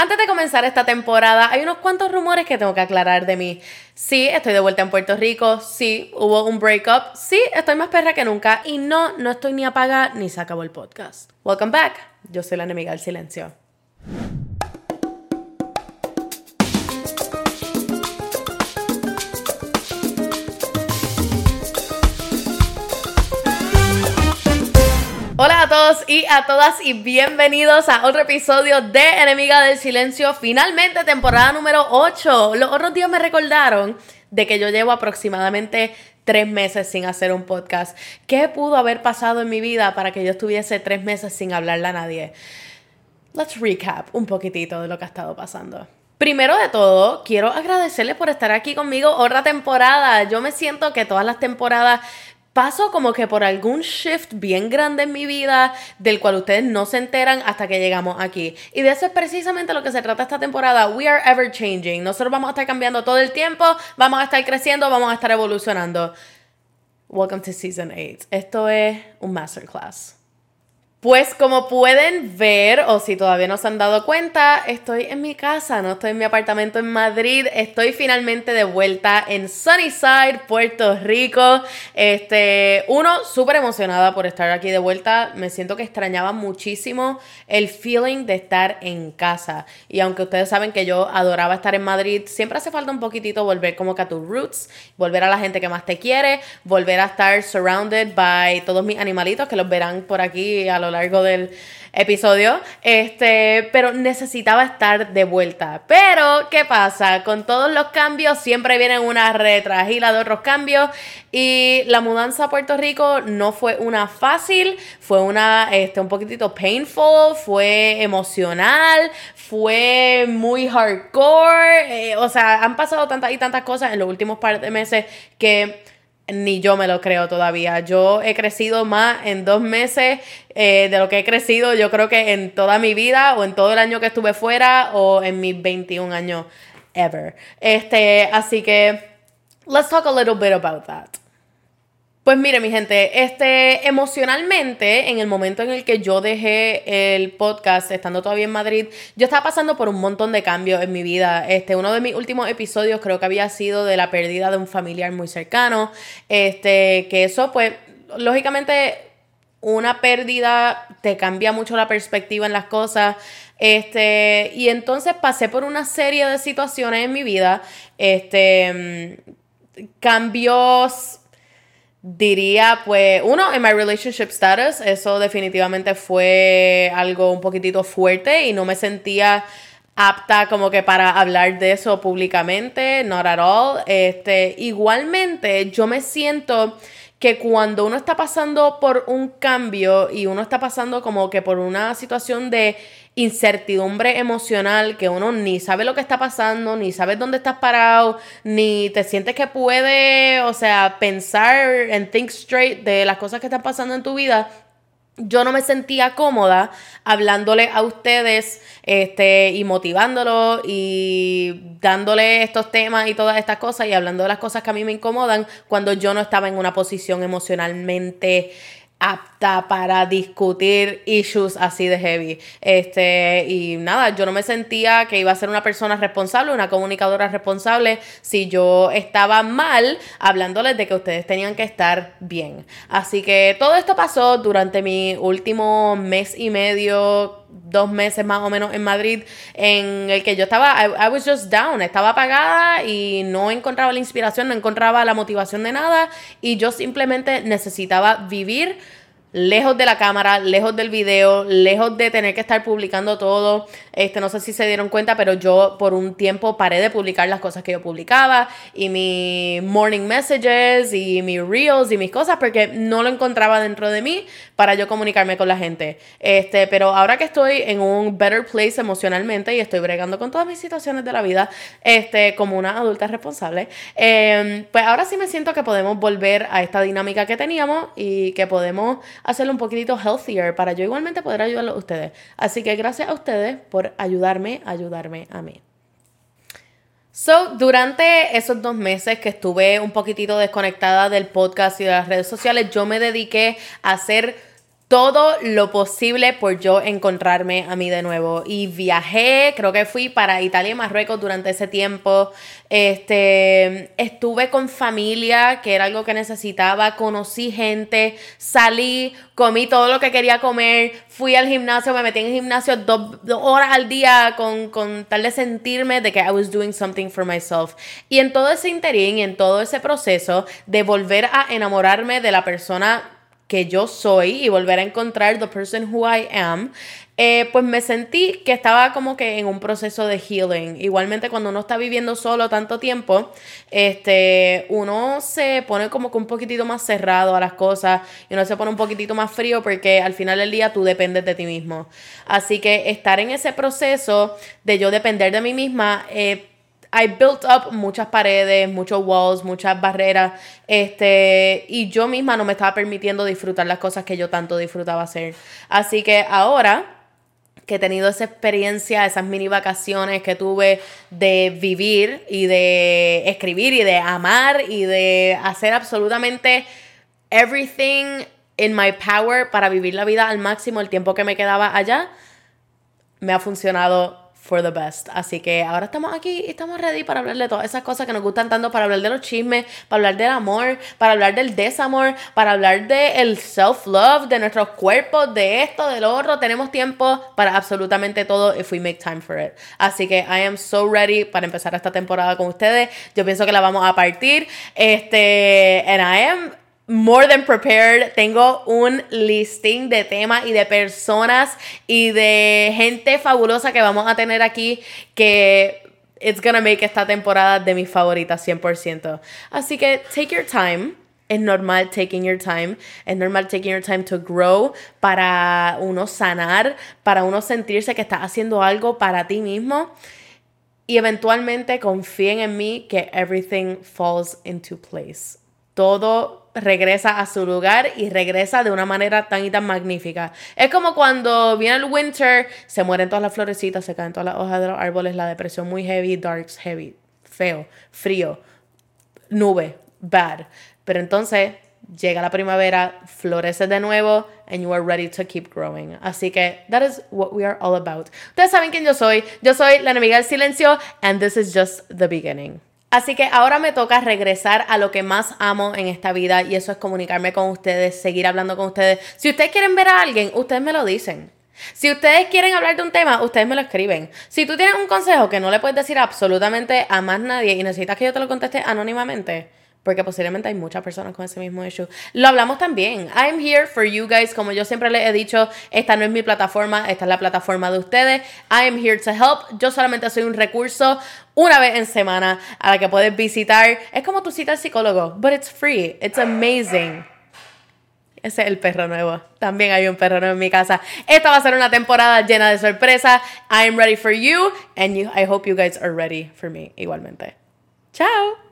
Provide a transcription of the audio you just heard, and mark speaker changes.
Speaker 1: Antes de comenzar esta temporada, hay unos cuantos rumores que tengo que aclarar de mí. Sí, estoy de vuelta en Puerto Rico. Sí, hubo un breakup. Sí, estoy más perra que nunca. Y no, no estoy ni apagada ni se acabó el podcast. Welcome back. Yo soy la enemiga del silencio. Y a todas y bienvenidos a otro episodio de Enemiga del Silencio, finalmente temporada número 8. Los otros días me recordaron de que yo llevo aproximadamente tres meses sin hacer un podcast. ¿Qué pudo haber pasado en mi vida para que yo estuviese tres meses sin hablarle a nadie? Let's recap un poquitito de lo que ha estado pasando. Primero de todo, quiero agradecerles por estar aquí conmigo otra temporada. Yo me siento que todas las temporadas paso como que por algún shift bien grande en mi vida del cual ustedes no se enteran hasta que llegamos aquí. Y de eso es precisamente lo que se trata esta temporada. We are ever changing. Nosotros vamos a estar cambiando todo el tiempo, vamos a estar creciendo, vamos a estar evolucionando. Welcome to Season 8. Esto es un masterclass. Pues como pueden ver, o si todavía no se han dado cuenta, estoy en mi casa, no estoy en mi apartamento en Madrid, estoy finalmente de vuelta en Sunnyside, Puerto Rico. Este, uno, súper emocionada por estar aquí de vuelta, me siento que extrañaba muchísimo el feeling de estar en casa. Y aunque ustedes saben que yo adoraba estar en Madrid, siempre hace falta un poquitito volver como que a tus roots, volver a la gente que más te quiere, volver a estar surrounded by todos mis animalitos que los verán por aquí a lo largo del episodio, este, pero necesitaba estar de vuelta. Pero, ¿qué pasa? Con todos los cambios siempre vienen una retragila de otros cambios y la mudanza a Puerto Rico no fue una fácil, fue una, este, un poquitito painful, fue emocional, fue muy hardcore, eh, o sea, han pasado tantas y tantas cosas en los últimos par de meses que ni yo me lo creo todavía. Yo he crecido más en dos meses eh, de lo que he crecido, yo creo que en toda mi vida o en todo el año que estuve fuera o en mis 21 años ever. Este, así que, let's talk a little bit about that. Pues mire, mi gente, este, emocionalmente, en el momento en el que yo dejé el podcast, estando todavía en Madrid, yo estaba pasando por un montón de cambios en mi vida. Este, uno de mis últimos episodios creo que había sido de la pérdida de un familiar muy cercano. Este, que eso, pues, lógicamente, una pérdida te cambia mucho la perspectiva en las cosas. Este, y entonces pasé por una serie de situaciones en mi vida. Este, mm, cambios Diría, pues, uno, en my relationship status, eso definitivamente fue algo un poquitito fuerte y no me sentía apta como que para hablar de eso públicamente, not at all. Este, igualmente, yo me siento que cuando uno está pasando por un cambio y uno está pasando como que por una situación de incertidumbre emocional, que uno ni sabe lo que está pasando, ni sabes dónde estás parado, ni te sientes que puede, o sea, pensar en think straight de las cosas que están pasando en tu vida, yo no me sentía cómoda hablándole a ustedes este, y motivándolo y dándole estos temas y todas estas cosas y hablando de las cosas que a mí me incomodan cuando yo no estaba en una posición emocionalmente apta para discutir issues así de heavy. Este, y nada, yo no me sentía que iba a ser una persona responsable, una comunicadora responsable, si yo estaba mal hablándoles de que ustedes tenían que estar bien. Así que todo esto pasó durante mi último mes y medio, dos meses más o menos en Madrid, en el que yo estaba, I, I was just down, estaba apagada y no encontraba la inspiración, no encontraba la motivación de nada y yo simplemente necesitaba vivir lejos de la cámara, lejos del video, lejos de tener que estar publicando todo. Este, no sé si se dieron cuenta, pero yo por un tiempo paré de publicar las cosas que yo publicaba y mi morning messages y mis reels y mis cosas porque no lo encontraba dentro de mí para yo comunicarme con la gente. Este, pero ahora que estoy en un better place emocionalmente y estoy bregando con todas mis situaciones de la vida, este, como una adulta responsable, em, pues ahora sí me siento que podemos volver a esta dinámica que teníamos y que podemos hacerlo un poquitito healthier para yo igualmente poder ayudarlo a ustedes. Así que gracias a ustedes por ayudarme, ayudarme a mí. So, durante esos dos meses que estuve un poquitito desconectada del podcast y de las redes sociales, yo me dediqué a hacer todo lo posible por yo encontrarme a mí de nuevo. Y viajé, creo que fui para Italia y Marruecos durante ese tiempo. Este, estuve con familia, que era algo que necesitaba, conocí gente, salí, comí todo lo que quería comer, fui al gimnasio, me metí en el gimnasio dos, horas al día con, con, tal de sentirme de que I was doing something for myself. Y en todo ese interín y en todo ese proceso de volver a enamorarme de la persona que yo soy y volver a encontrar the person who I am, eh, pues me sentí que estaba como que en un proceso de healing. Igualmente cuando uno está viviendo solo tanto tiempo, este, uno se pone como que un poquitito más cerrado a las cosas y uno se pone un poquitito más frío porque al final del día tú dependes de ti mismo. Así que estar en ese proceso de yo depender de mí misma, eh, I built up muchas paredes, muchos walls, muchas barreras, este, y yo misma no me estaba permitiendo disfrutar las cosas que yo tanto disfrutaba hacer. Así que ahora que he tenido esa experiencia, esas mini vacaciones que tuve de vivir y de escribir y de amar y de hacer absolutamente everything in my power para vivir la vida al máximo el tiempo que me quedaba allá, me ha funcionado for the best. Así que ahora estamos aquí y estamos ready para hablar de todas esas cosas que nos gustan tanto, para hablar de los chismes, para hablar del amor, para hablar del desamor, para hablar del self-love, de nuestros cuerpos, de esto, del otro. Tenemos tiempo para absolutamente todo if we make time for it. Así que I am so ready para empezar esta temporada con ustedes. Yo pienso que la vamos a partir. Este, and I am more than prepared. Tengo un listing de temas y de personas y de gente fabulosa que vamos a tener aquí que it's gonna make esta temporada de mis favoritas 100%. Así que take your time. Es normal taking your time. Es normal taking your time to grow para uno sanar, para uno sentirse que estás haciendo algo para ti mismo. Y eventualmente confíen en mí que everything falls into place. Todo regresa a su lugar y regresa de una manera tan y tan magnífica. Es como cuando viene el winter, se mueren todas las florecitas, se caen todas las hojas de los árboles, la depresión muy heavy, darks heavy, feo, frío, nube, bad. Pero entonces llega la primavera, florece de nuevo, and you are ready to keep growing. Así que that is what we are all about. Ustedes saben quién yo soy. Yo soy la enemiga del silencio, and this is just the beginning. Así que ahora me toca regresar a lo que más amo en esta vida y eso es comunicarme con ustedes, seguir hablando con ustedes. Si ustedes quieren ver a alguien, ustedes me lo dicen. Si ustedes quieren hablar de un tema, ustedes me lo escriben. Si tú tienes un consejo que no le puedes decir absolutamente a más nadie y necesitas que yo te lo conteste anónimamente, porque posiblemente hay muchas personas con ese mismo issue. Lo hablamos también. I'm here for you guys. Como yo siempre les he dicho, esta no es mi plataforma, esta es la plataforma de ustedes. I am here to help. Yo solamente soy un recurso una vez en semana a la que puedes visitar. Es como tu cita al psicólogo, but it's free. It's amazing. Ese es el perro nuevo. También hay un perro nuevo en mi casa. Esta va a ser una temporada llena de sorpresas. I am ready for you and you, I hope you guys are ready for me igualmente. Chao.